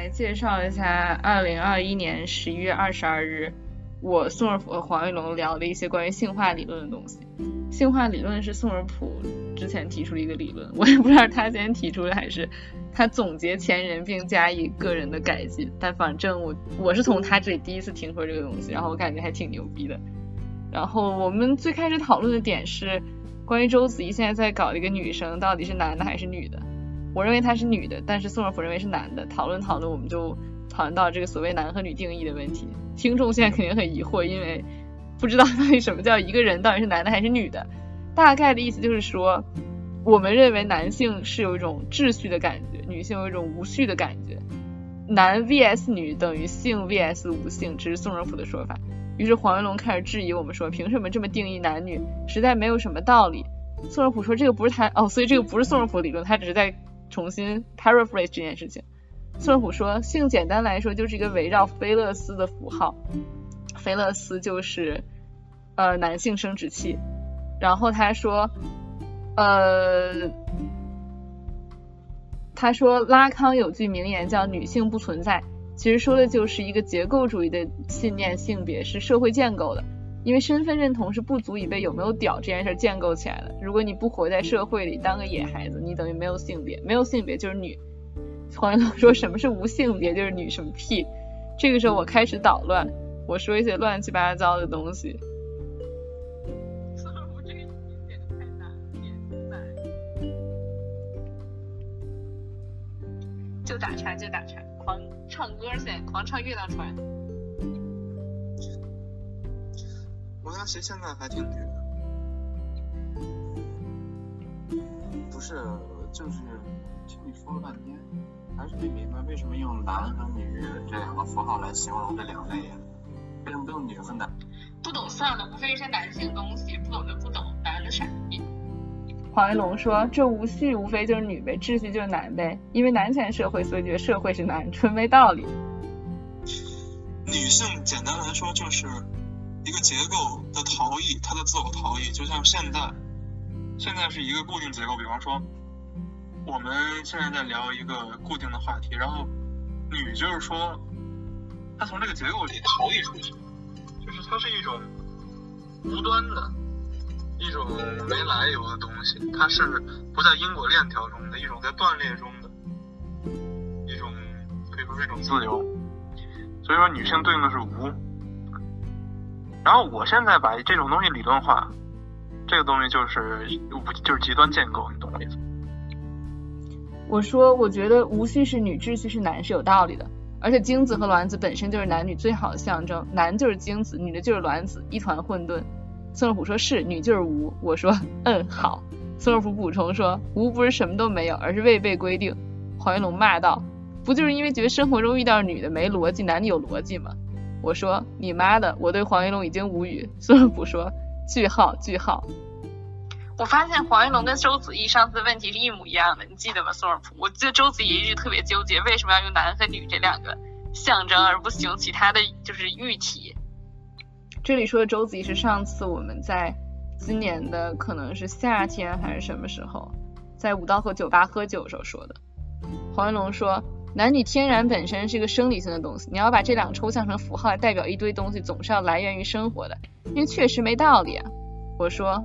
来介绍一下二零二一年十一月二十二日，我宋尔普和黄玉龙聊的一些关于性化理论的东西。性化理论是宋尔普之前提出的一个理论，我也不知道他先提出的还是他总结前人并加以个人的改进。但反正我我是从他这里第一次听说这个东西，然后我感觉还挺牛逼的。然后我们最开始讨论的点是关于周子怡现在在搞的一个女生到底是男的还是女的。我认为她是女的，但是宋尔普认为是男的。讨论讨论，我们就讨论到这个所谓男和女定义的问题。听众现在肯定很疑惑，因为不知道到底什么叫一个人到底是男的还是女的。大概的意思就是说，我们认为男性是有一种秩序的感觉，女性有一种无序的感觉。男 vs 女等于性 vs 无性，这是宋尔普的说法。于是黄文龙开始质疑我们说，凭什么这么定义男女，实在没有什么道理。宋尔普说这个不是他哦，所以这个不是宋尔普理论，他只是在。重新 paraphrase 这件事情，孙虎说，性简单来说就是一个围绕菲勒斯的符号，菲勒斯就是呃男性生殖器。然后他说，呃，他说拉康有句名言叫女性不存在，其实说的就是一个结构主义的信念，性别是社会建构的。因为身份认同是不足以被有没有屌这件事建构起来的。如果你不活在社会里，当个野孩子，你等于没有性别，没有性别就是女。黄云龙说什么是无性别，就是女什么屁。这个时候我开始捣乱，我说一些乱七八糟的东西。就打岔就打岔，狂唱歌噻狂唱《月亮船》。罗嘉琪现在还挺女的，不是，就是听你说了半天，还是没明白为什么用男和女这两个符号来形容这两类呀？为什么不用女和男？不懂算了，无非是男性东西，不懂就不懂，男的傻逼。黄一龙说：“这无序无非就是女呗，秩序就是男呗，因为男权社会，所以觉得社会是男，纯没道理。”女性简单来说就是。一个结构的逃逸，它的自我逃逸，就像现在，现在是一个固定结构。比方说，我们现在在聊一个固定的话题，然后女就是说，她从这个结构里逃逸出去，就是它是一种无端的、一种没来由的东西，它是不在因果链条中的一种在断裂中的，一种可以说是一种自由。所以说，女性对应的是无。然后我现在把这种东西理论化，这个东西就是就是极端建构，你懂我意思？我说，我觉得无序是女，秩序是男是有道理的，而且精子和卵子本身就是男女最好的象征，男就是精子，女的就是卵子，一团混沌。孙二虎说是，女就是无。我说嗯好。孙二虎补充说，无不是什么都没有，而是未被规定。黄云龙骂道，不就是因为觉得生活中遇到女的没逻辑，男的有逻辑吗？我说你妈的，我对黄云龙已经无语。孙尔普说句号句号。我发现黄云龙跟周子怡上次问题是一模一样的，你记得吗？孙尔普，我记得周子怡一直特别纠结，为什么要用男和女这两个象征，而不使用其他的就是喻体。这里说的周子怡是上次我们在今年的可能是夏天还是什么时候，在五道口酒吧喝酒时候说的。黄云龙说。男女天然本身是一个生理性的东西，你要把这两个抽象成符号来代表一堆东西，总是要来源于生活的，因为确实没道理啊。我说，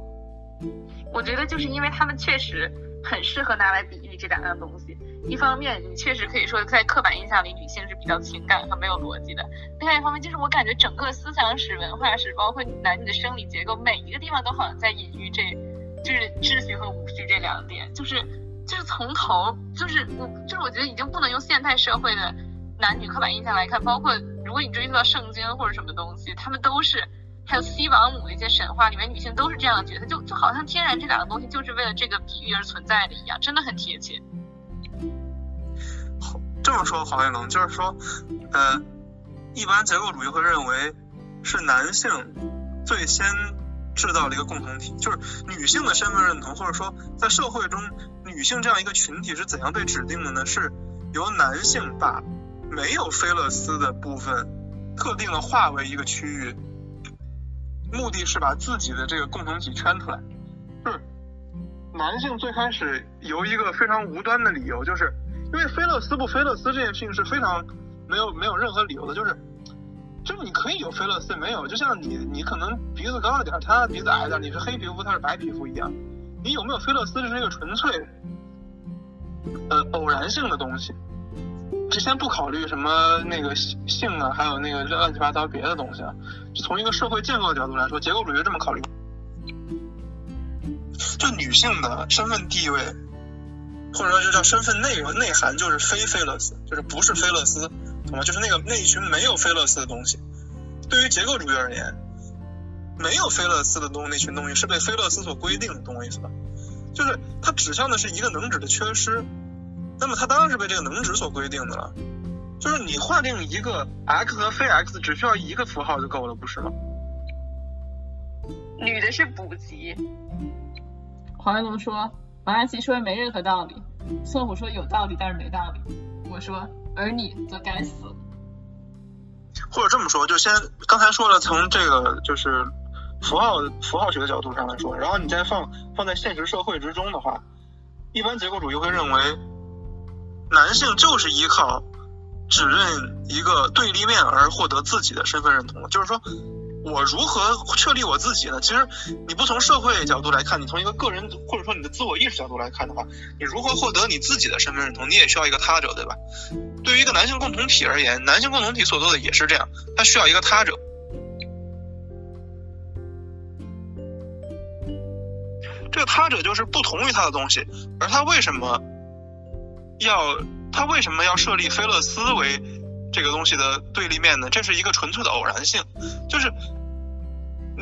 我觉得就是因为他们确实很适合拿来比喻这两样东西。一方面，你确实可以说在刻板印象里女性是比较情感和没有逻辑的；另外一方面，就是我感觉整个思想史、文化史，包括男女的生理结构，每一个地方都好像在隐喻这，就是秩序和无序这两点，就是。就是从头，就是我，就是我觉得已经不能用现代社会的男女刻板印象来看，包括如果你追溯到圣经或者什么东西，他们都是，还有西王母那些神话里面女性都是这样的角色，就就好像天然这两个东西就是为了这个比喻而存在的一样，真的很贴切。这么说黄一龙就是说，呃，一般结构主义会认为是男性最先。制造了一个共同体，就是女性的身份认同，或者说在社会中女性这样一个群体是怎样被指定的呢？是由男性把没有菲勒斯的部分特定的划为一个区域，目的是把自己的这个共同体圈出来。就是男性最开始由一个非常无端的理由，就是因为菲勒斯不菲勒斯这件事情是非常没有没有任何理由的，就是就是你可以有菲勒斯没有，就像你你可能鼻子高一点，他鼻子矮一点，你是黑皮肤，他是白皮肤一样，你有没有菲勒斯这是一个纯粹呃偶然性的东西。就先不考虑什么那个性啊，还有那个乱七八糟别的东西啊，从一个社会建构的角度来说，结构主义这么考虑，就女性的身份地位，或者说就叫身份内容内涵，就是非菲勒斯，就是不是菲勒斯，懂吗？就是那个那一群没有菲勒斯的东西。对于结构主义而言，没有菲勒斯的东那群东西是被菲勒斯所规定的，懂我意思吧？就是它指向的是一个能指的缺失。那么它当然是被这个能指所规定的了，就是你划定一个 x 和非 x 只需要一个符号就够了，不是吗？女的是补给。黄文龙说，王安琪说没任何道理，宋虎说有道理但是没道理，我说而你则该死。或者这么说，就先刚才说了，从这个就是符号符号学的角度上来说，然后你再放放在现实社会之中的话，一般结构主义会认为。男性就是依靠只认一个对立面而获得自己的身份认同，就是说我如何确立我自己呢？其实你不从社会角度来看，你从一个个人或者说你的自我意识角度来看的话，你如何获得你自己的身份认同？你也需要一个他者，对吧？对于一个男性共同体而言，男性共同体所做的也是这样，他需要一个他者。这个他者就是不同于他的东西，而他为什么？要他为什么要设立菲勒斯为这个东西的对立面呢？这是一个纯粹的偶然性，就是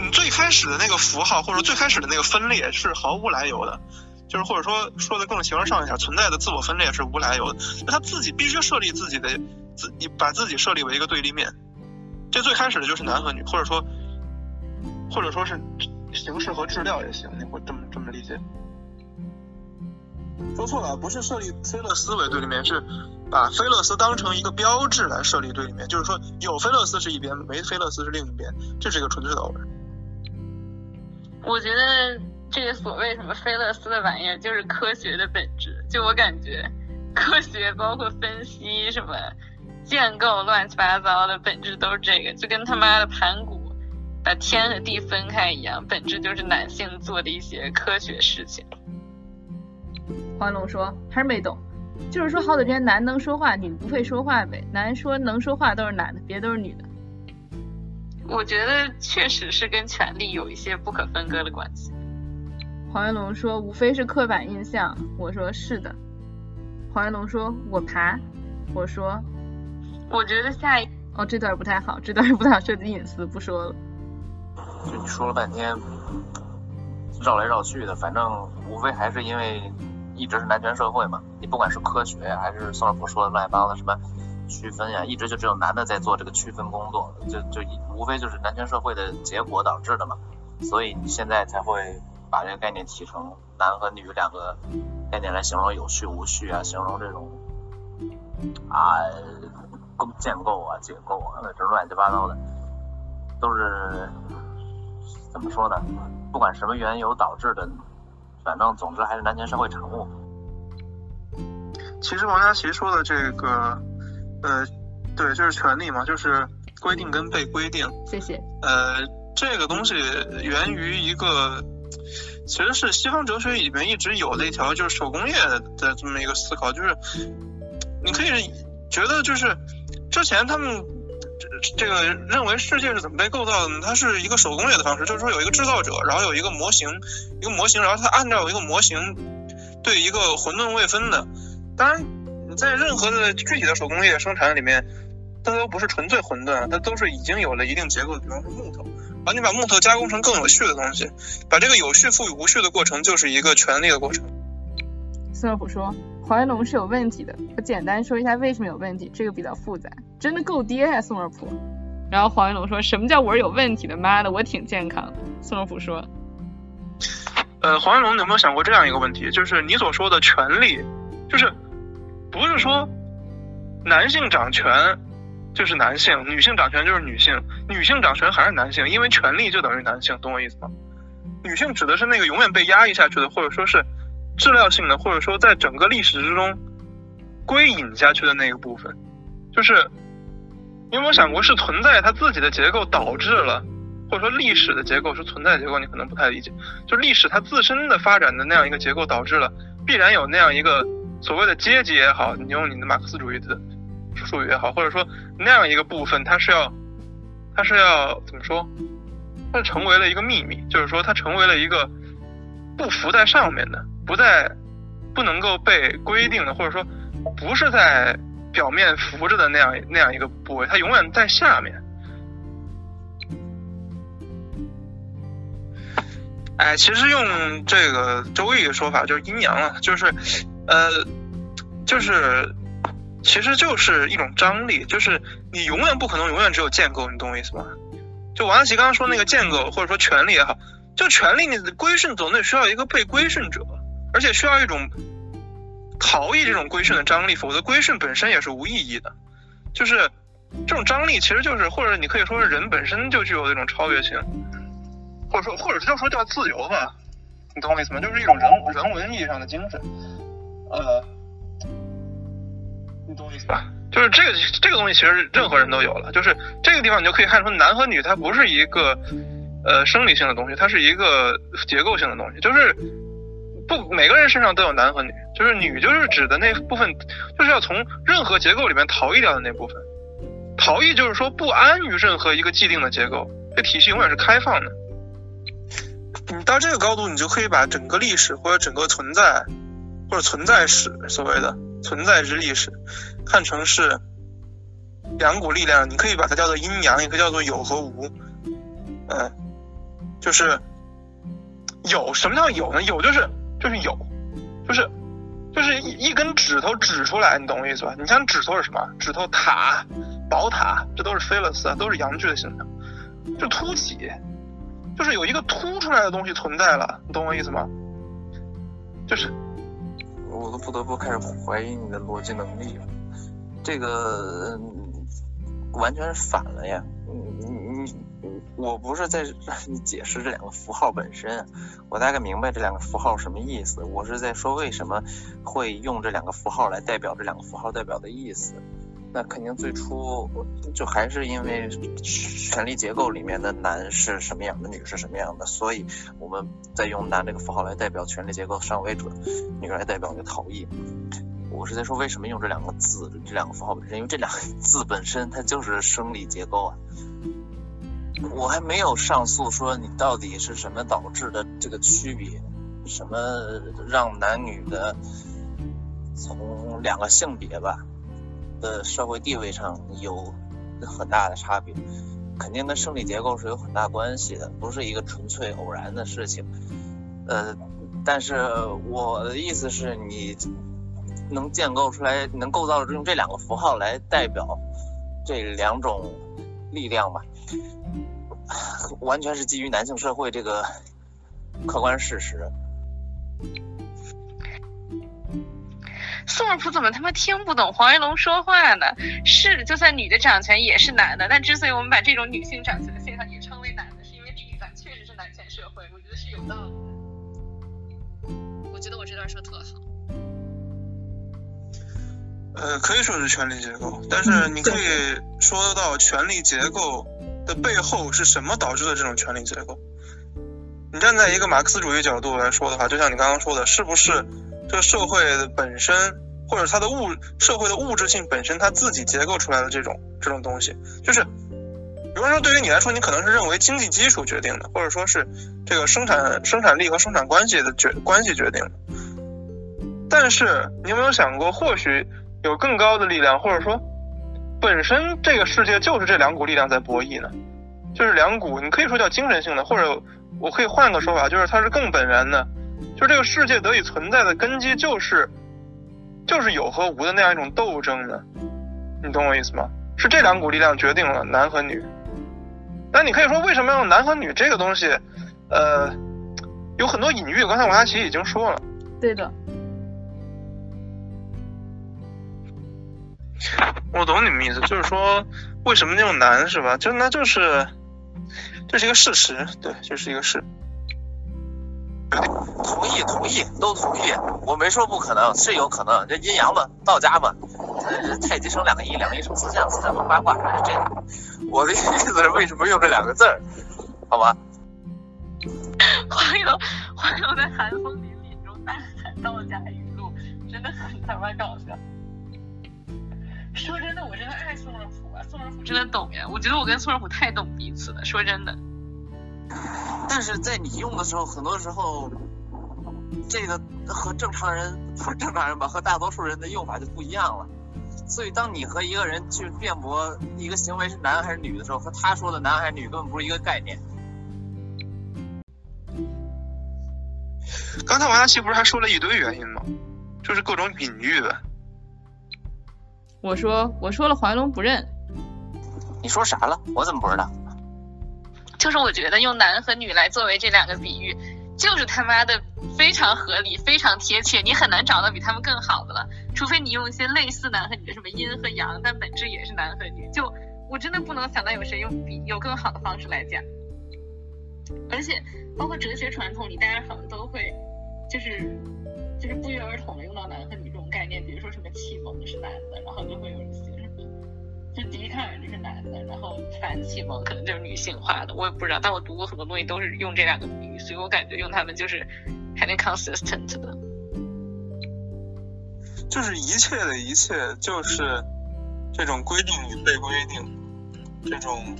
你最开始的那个符号或者最开始的那个分裂是毫无来由的，就是或者说说的更形而上一点，存在的自我分裂是无来由的，他自己必须设立自己的自，你把自己设立为一个对立面，这最开始的就是男和女，或者说或者说是形式和质料也行，你会这么这么理解。说错了，不是设立菲勒斯为对立面，是把菲勒斯当成一个标志来设立对立面。就是说，有菲勒斯是一边，没菲勒斯是另一边，这是一个纯粹的偶然。我觉得这个所谓什么菲勒斯的玩意儿，就是科学的本质。就我感觉，科学包括分析什么建构乱七八糟的本质都是这个，就跟他妈的盘古把天和地分开一样，本质就是男性做的一些科学事情。黄龙说：“还是没懂，就是说好久之前男能说话，女不会说话呗。男说能说话都是男的，别都是女的。我觉得确实是跟权力有一些不可分割的关系。”黄云龙说：“无非是刻板印象。”我说：“是的。”黄云龙说：“我爬。”我说：“我觉得下一……哦，这段不太好，这段不太好，涉及隐私，不说了。”就你说了半天，绕来绕去的，反正无非还是因为。一直是男权社会嘛，你不管是科学，还是宋老师说的乱七八糟的什么区分呀，一直就只有男的在做这个区分工作，就就无非就是男权社会的结果导致的嘛，所以你现在才会把这个概念提成男和女两个概念来形容有序无序啊，形容这种啊构建构啊结构啊这乱七八糟的，都是怎么说呢？不管什么缘由导致的。反正总之还是男权社会产物。其实王佳琪说的这个，呃，对，就是权利嘛，就是规定跟被规定。谢谢。呃，这个东西源于一个，其实是西方哲学里面一直有的一条，就是手工业的这么一个思考，就是你可以觉得就是之前他们。这个认为世界是怎么被构造的呢？它是一个手工业的方式，就是说有一个制造者，然后有一个模型，一个模型，然后它按照一个模型对一个混沌未分的。当然，在任何的具体的手工业生产里面，它都不是纯粹混沌，它都是已经有了一定结构的，比方说木头，然后你把木头加工成更有序的东西，把这个有序赋予无序的过程，就是一个权力的过程。斯诺普说。黄云龙是有问题的，我简单说一下为什么有问题，这个比较复杂，真的够爹呀，宋二普。然后黄云龙说什么叫我是有问题的？妈的，我挺健康的。宋二普说，呃，黄云龙有没有想过这样一个问题，就是你所说的权利，就是不是说男性掌权就是男性，女性掌权就是女性，女性掌权还是男性，因为权利就等于男性，懂我意思吗？女性指的是那个永远被压抑下去的，或者说是。质料性的，或者说在整个历史之中，归隐下去的那个部分，就是你有没有想过是存在它自己的结构导致了，或者说历史的结构是存在结构，你可能不太理解，就历史它自身的发展的那样一个结构导致了必然有那样一个所谓的阶级也好，你用你的马克思主义的术语也好，或者说那样一个部分，它是要它是要怎么说？它成为了一个秘密，就是说它成为了一个不浮在上面的，不在不能够被规定的，或者说不是在表面浮着的那样那样一个部位，它永远在下面。哎，其实用这个周易的说法就是阴阳啊，就是呃，就是其实就是一种张力，就是你永远不可能永远只有建构，你懂我意思吗？就王安琪刚刚说那个建构或者说权力也好，就权力你的归顺总得需要一个被归顺者，而且需要一种逃逸这种归顺的张力，否则归顺本身也是无意义的。就是这种张力其实就是，或者你可以说是人本身就具有这种超越性，或者说或者就说叫自由吧，你懂我意思吗？就是一种人人文意义上的精神，呃，你懂我意思吧？就是这个这个东西，其实任何人都有了。就是这个地方，你就可以看出男和女，它不是一个呃生理性的东西，它是一个结构性的东西。就是不每个人身上都有男和女，就是女就是指的那部分，就是要从任何结构里面逃逸掉的那部分。逃逸就是说不安于任何一个既定的结构，这体系永远是开放的。你到这个高度，你就可以把整个历史或者整个存在或者存在史所谓的。存在之历史，看成是两股力量，你可以把它叫做阴阳，也可以叫做有和无。嗯，就是有什么叫有呢？有就是就是有，就是就是一一根指头指出来，你懂我意思吧？你像指头是什么？指头塔、宝塔，这都是菲勒斯，都是阳具的形象，就凸起，就是有一个凸出来的东西存在了，你懂我意思吗？就是。我都不得不开始怀疑你的逻辑能力了，这个完全是反了呀！你你你，我不是在让你解释这两个符号本身，我大概明白这两个符号什么意思。我是在说为什么会用这两个符号来代表这两个符号代表的意思。那肯定最初就还是因为权力结构里面的男是什么样的，女是什么样的，所以我们在用男这个符号来代表权力结构上位者，女来代表个逃逸。我是在说为什么用这两个字，这两个符号本身，因为这两个 字本身它就是生理结构啊。我还没有上诉说你到底是什么导致的这个区别，什么让男女的从两个性别吧。的社会地位上有很大的差别，肯定跟生理结构是有很大关系的，不是一个纯粹偶然的事情。呃，但是我的意思是你能建构出来，能构造用这两个符号来代表这两种力量吧，完全是基于男性社会这个客观事实。宋尔普怎么他妈听不懂黄云龙说话呢？是，就算女的掌权也是男的，但之所以我们把这种女性掌权的现象也称为男的，是因为地理上确实是男权社会，我觉得是有道理的。我觉得我这段说特好。呃，可以说是权力结构，但是你可以说到权力结构的背后是什么导致的这种权力结构？你站在一个马克思主义角度来说的话，就像你刚刚说的，是不是？这个社会本身，或者它的物社会的物质性本身，它自己结构出来的这种这种东西，就是，比方说对于你来说，你可能是认为经济基础决定的，或者说是这个生产生产力和生产关系的决关系决定的。但是你有没有想过，或许有更高的力量，或者说本身这个世界就是这两股力量在博弈呢？就是两股，你可以说叫精神性的，或者我可以换个说法，就是它是更本源的。就这个世界得以存在的根基，就是就是有和无的那样一种斗争呢，你懂我意思吗？是这两股力量决定了男和女。那你可以说，为什么要用男和女这个东西？呃，有很多隐喻。刚才王佳琪已经说了。对的。我懂你们意思，就是说为什么用男是吧？就那就是这是一个事实，对，这是一个事。同意同意都同意，我没说不可能，是有可能。这阴阳嘛，道家嘛，太极生两个仪，两个仪生四象，四象生八卦。这我的意思是为什么用这两个字儿？好吧。黄油，黄油在寒风凛凛中大喊道家语录，真的很他妈搞笑。说真的，我真的爱宋仁甫啊，宋仁甫真的懂呀。我觉得我跟宋仁甫太懂彼此了，说真的。但是在你用的时候，很多时候，这个和正常人不是正常人吧，和大多数人的用法就不一样了。所以当你和一个人去辩驳一个行为是男还是女的时候，和他说的男还是女根本不是一个概念。刚才王佳琪不是还说了一堆原因吗？就是各种隐喻呗。我说我说了怀龙不认。你说啥了？我怎么不知道？就是我觉得用男和女来作为这两个比喻，就是他妈的非常合理，非常贴切，你很难找到比他们更好的了。除非你用一些类似男和女的什么阴和阳，但本质也是男和女。就我真的不能想到有谁用比有更好的方式来讲。而且包括哲学传统里，大家好像都会就是就是不约而同的用到男和女这种概念，比如说什么启蒙是男的，然后就会有人就笛卡尔就是男的，然后反启蒙可能就是女性化的，我也不知道，但我读过很多东西都是用这两个比喻，所以我感觉用他们就是还挺 consistent 的。就是一切的一切，就是这种规定与被规定，这种。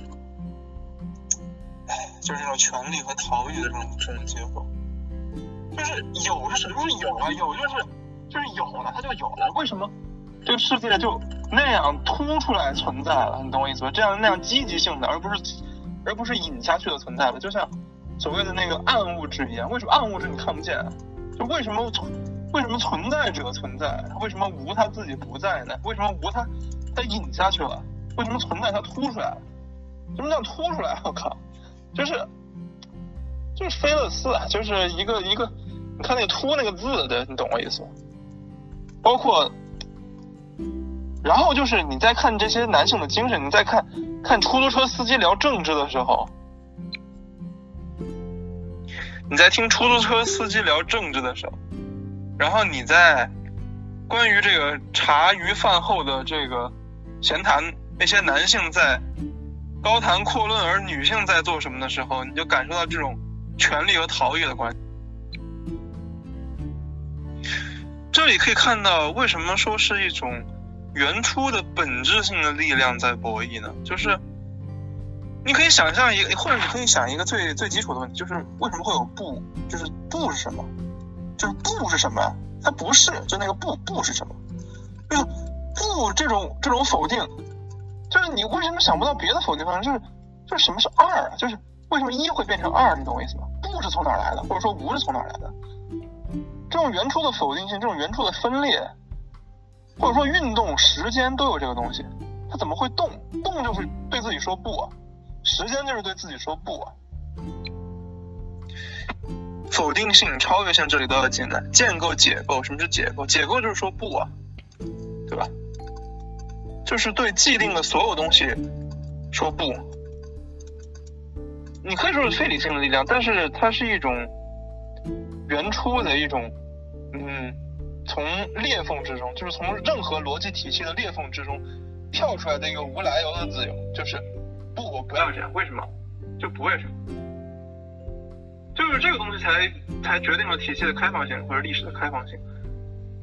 就是这种权利和逃逸的这种这种结果，就是有是什么？就是有啊，有就是就是有了，它就有了。为什么这个世界就那样突出来存在了？你懂我意思吧？这样那样积极性的，而不是而不是隐下去的存在了。就像所谓的那个暗物质一样，为什么暗物质你看不见？就为什么为什么存在者存在？为什么无它自己不在呢？为什么无它它隐下去了？为什么存在它突出来了？什么叫突出来？我靠！就是就是菲勒斯，就是一个一个，你看那凸那个字对，你懂我意思吗？包括，然后就是你在看这些男性的精神，你在看看出租车司机聊政治的时候，你在听出租车司机聊政治的时候，然后你在关于这个茶余饭后的这个闲谈，那些男性在。高谈阔论，而女性在做什么的时候，你就感受到这种权力和逃逸的关系。这里可以看到，为什么说是一种原初的本质性的力量在博弈呢？就是你可以想象一个，或者你可以想一个最最基础的问题，就是为什么会有不？就是不是什么？就是不是什么呀？它不是，就那个不不是什么？就是不这种这种否定。就是你为什么想不到别的否定方式？就是就是什么是二啊？就是为什么一会变成二？你懂我意思吗？不是从哪来的，或者说无是从哪来的？这种原初的否定性，这种原初的分裂，或者说运动时间都有这个东西，它怎么会动？动就是对自己说不啊，时间就是对自己说不啊。否定性、超越性这里都要进来。建构、解构，什么是解构？解构就是说不啊，对吧？就是对既定的所有东西说不，你可以说是非理性的力量，但是它是一种原初的一种，嗯，从裂缝之中，就是从任何逻辑体系的裂缝之中跳出来的一个无来由的自由，就是不，我不要这样，为什么？就不为什么？就是这个东西才才决定了体系的开放性或者历史的开放性，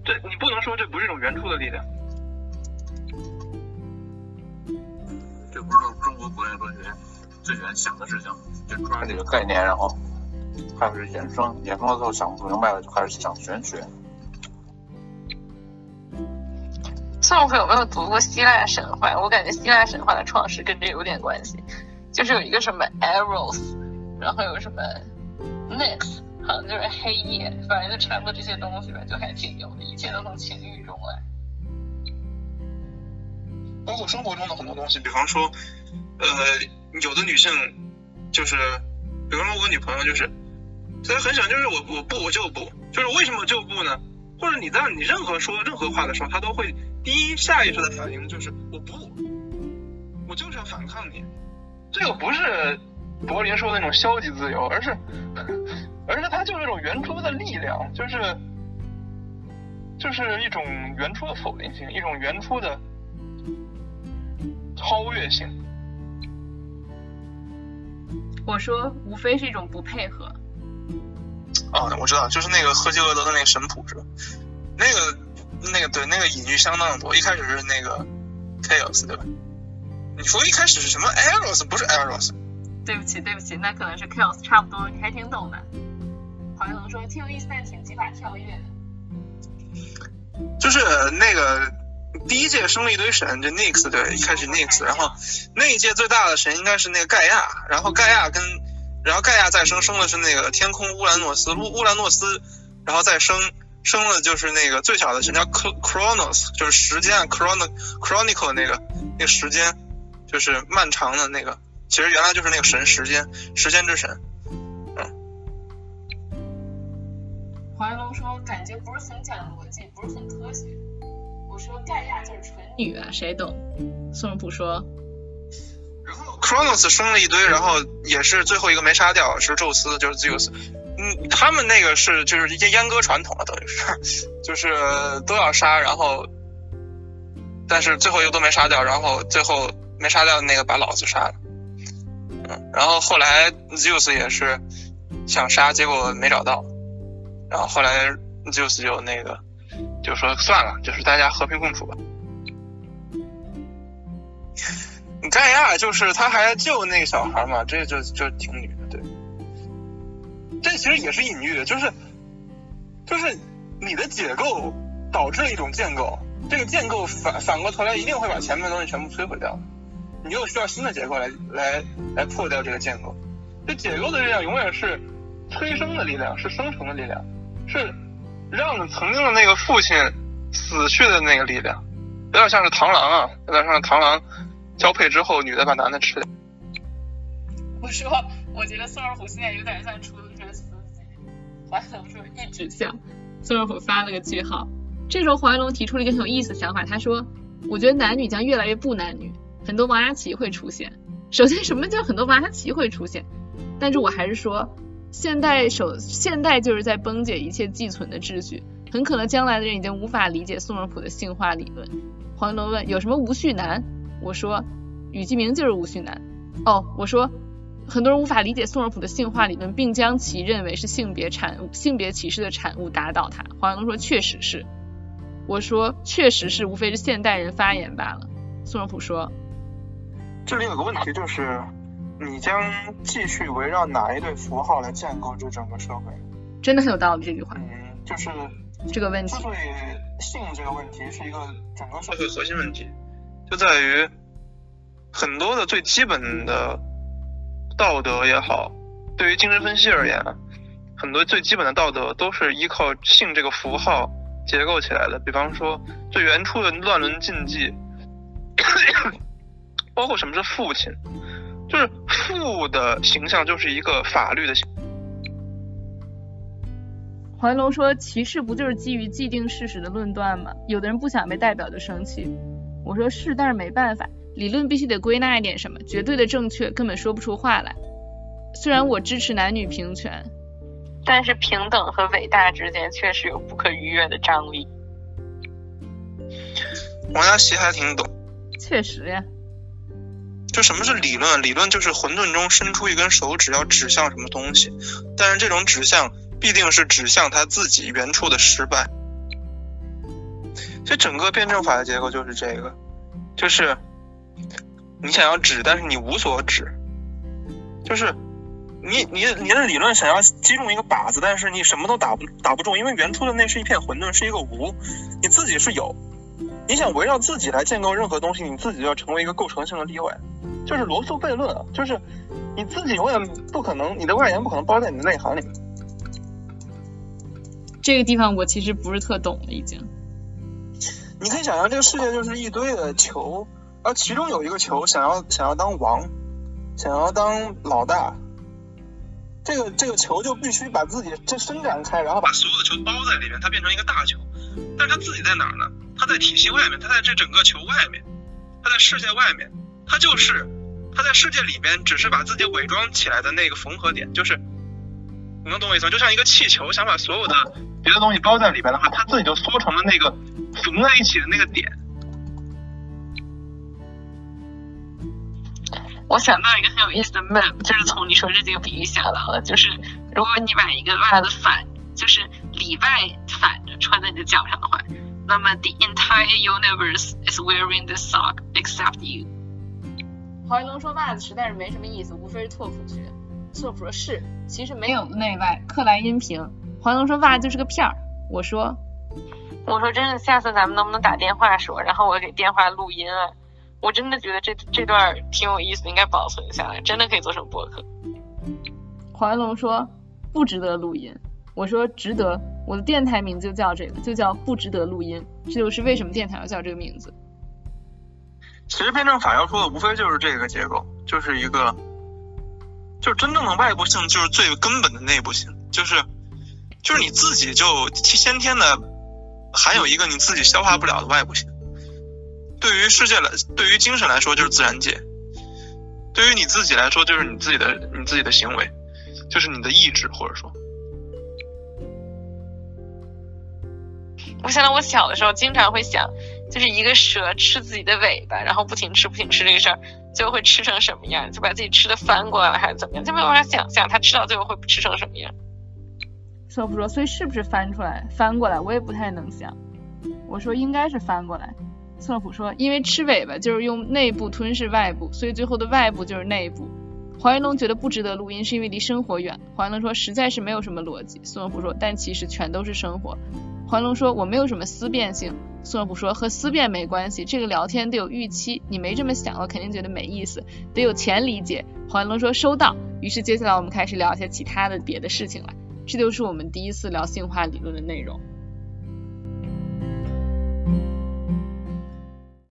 这你不能说这不是一种原初的力量。这不是中国古典哲学最原想的事情，就抓这个概念，然后开始衍生，衍生了之后想不明白了，就开始想玄学。宋老师有没有读过希腊神话？我感觉希腊神话的创始跟这有点关系，就是有一个什么 Eros，然后有什么 Nyx，好像就是黑夜，反正就差不多这些东西吧，就还挺牛的，一切都从情欲中来。包括生活中的很多东西，比方说，呃，有的女性就是，比方说我女朋友就是，她很想就是我我不我就不，就是为什么就不呢？或者你在你任何说任何话的时候，她都会第一下意识的反应就是我不，我就是要反抗你。这个不是柏林说的那种消极自由，而是 而是它就是一种原初的力量，就是就是一种原初的否定性，一种原初的超越性。我说无非是一种不配合。啊，我知道，就是那个赫基俄德的那个神谱是吧？那个那个对，那个隐喻相当的多。一开始是那个 chaos 对吧？你说一开始是什么 eros 不是 eros？对不起对不起，那可能是 chaos，差不多，你还挺懂的。黄玉龙说挺有意思，但挺几把跳跃的。就是那个第一届生了一堆神，就 Nix 对，一开始 Nix，然后那一届最大的神应该是那个盖亚，然后盖亚跟然后盖亚再生生的是那个天空乌兰诺斯，乌乌兰诺斯，然后再生生了就是那个最小的神叫 Chronos，就是时间 Chron Chronicle 那个那个时间就是漫长的那个，其实原来就是那个神时间时间之神。黄玉龙说感觉不是很讲逻辑，不是很科学。我说盖亚就是纯女啊，谁懂？宋人普说。然后 Chronos 生了一堆，然后也是最后一个没杀掉，是宙斯，就是 Zeus。嗯，他们那个是就是一些阉割传统了，等于是，就是都要杀，然后，但是最后又都没杀掉，然后最后没杀掉那个把老子杀了。嗯，然后后来 Zeus 也是想杀，结果没找到。然后后来 Zeus 就那个就说算了，就是大家和平共处吧。盖亚就是他还救那个小孩嘛，这就就挺女，这其实也是隐喻，就是就是你的解构导致了一种建构，这个建构反反过头来一定会把前面的东西全部摧毁掉，你又需要新的结构来来来破掉这个建构。这解构的力量永远是催生的力量，是生成的力量。是让曾经的那个父亲死去的那个力量，有点像是螳螂啊，有点像是螳螂交配之后，女的把男的吃掉。我说，我觉得宋二虎现在有点像出。黄龙说一直向，宋二虎发了个句号。这时候黄龙提出了一个很有意思的想法，他说：“我觉得男女将越来越不男女，很多娃娃旗会出现。首先，什么叫很多娃娃旗会出现？但是我还是说。”现代首现代就是在崩解一切寄存的秩序，很可能将来的人已经无法理解宋尔普的性化理论。黄龙问有什么无序男？我说宇基明就是无序男。哦，我说很多人无法理解宋尔普的性化理论，并将其认为是性别产物、性别歧视的产物，打倒他。黄龙说确实是。我说确实是，无非是现代人发言罢了。宋尔普说这里有个问题就是。你将继续围绕哪一对符号来建构这整个社会？真的很有道理这句话。嗯，就是这个问题。之所以性这个问题是一个整个社会核心问题，就在于很多的最基本的道德也好，对于精神分析而言，很多最基本的道德都是依靠性这个符号结构起来的。比方说最原初的乱伦禁忌，包括什么是父亲。就是父的形象就是一个法律的形。黄龙说：“歧视不就是基于既定事实的论断吗？有的人不想被代表就生气。”我说：“是，但是没办法，理论必须得归纳一点什么，绝对的正确根本说不出话来。虽然我支持男女平权，但是平等和伟大之间确实有不可逾越的张力。”王佳琪还挺懂。确实呀。就什么是理论？理论就是混沌中伸出一根手指，要指向什么东西。但是这种指向必定是指向他自己原处的失败。所以整个辩证法的结构就是这个，就是你想要指，但是你无所指。就是你你你的理论想要击中一个靶子，但是你什么都打不打不中，因为原初的那是一片混沌，是一个无，你自己是有。你想围绕自己来建构任何东西，你自己就要成为一个构成性的例外。就是罗素悖论啊，就是你自己永远不可能，你的外延不可能包在你的内涵里面。这个地方我其实不是特懂了，已经。你可以想象这个世界就是一堆的球，而其中有一个球想要想要当王，想要当老大，这个这个球就必须把自己这伸展开，然后把所有的球包在里面，它变成一个大球。但是它自己在哪儿呢？它在体系外面，它在这整个球外面，它在世界外面。他就是，他在世界里边只是把自己伪装起来的那个缝合点，就是你能懂我意思吗？就像一个气球，想把所有的别的东西包在里边的话，它自己就缩成了那个缝在一起的那个点。我想到一个很有意思的 meme，就是从你说这几个比喻想到的，就是如果你把一个袜子反，就是里外反着穿在你的脚上的话，那么 the entire universe is wearing this sock except you。黄云龙说袜子实在是没什么意思，无非是拓扑学。拓扑说是，其实没有内外。克莱因瓶。黄云龙说袜子就是个片儿。我说，我说真的，下次咱们能不能打电话说，然后我给电话录音啊？我真的觉得这这段挺有意思，应该保存下来，真的可以做成博客。黄云龙说不值得录音，我说值得，我的电台名字就叫这个，就叫不值得录音，这就是为什么电台要叫这个名字。其实辩证法要说的无非就是这个结构，就是一个，就是真正的外部性就是最根本的内部性，就是就是你自己就先天的还有一个你自己消化不了的外部性。对于世界来，对于精神来说就是自然界；对于你自己来说就是你自己的你自己的行为，就是你的意志，或者说。我想到我小的时候经常会想，就是一个蛇吃自己的尾巴，然后不停吃不停吃这个事儿，最后会吃成什么样？就把自己吃的翻过来了，还是怎么样？就没有办法想象它吃到最后会吃成什么样。说不说？所以是不是翻出来翻过来？我也不太能想。我说应该是翻过来。特普说，因为吃尾巴就是用内部吞噬外部，所以最后的外部就是内部。黄云龙觉得不值得录音，是因为离生活远。黄云龙说，实在是没有什么逻辑。宋乐普说，但其实全都是生活。黄云龙说，我没有什么思辨性。宋乐普说，和思辨没关系，这个聊天得有预期，你没这么想，我肯定觉得没意思，得有前理解。黄云龙说，收到。于是接下来我们开始聊一些其他的别的事情了，这就是我们第一次聊性化理论的内容。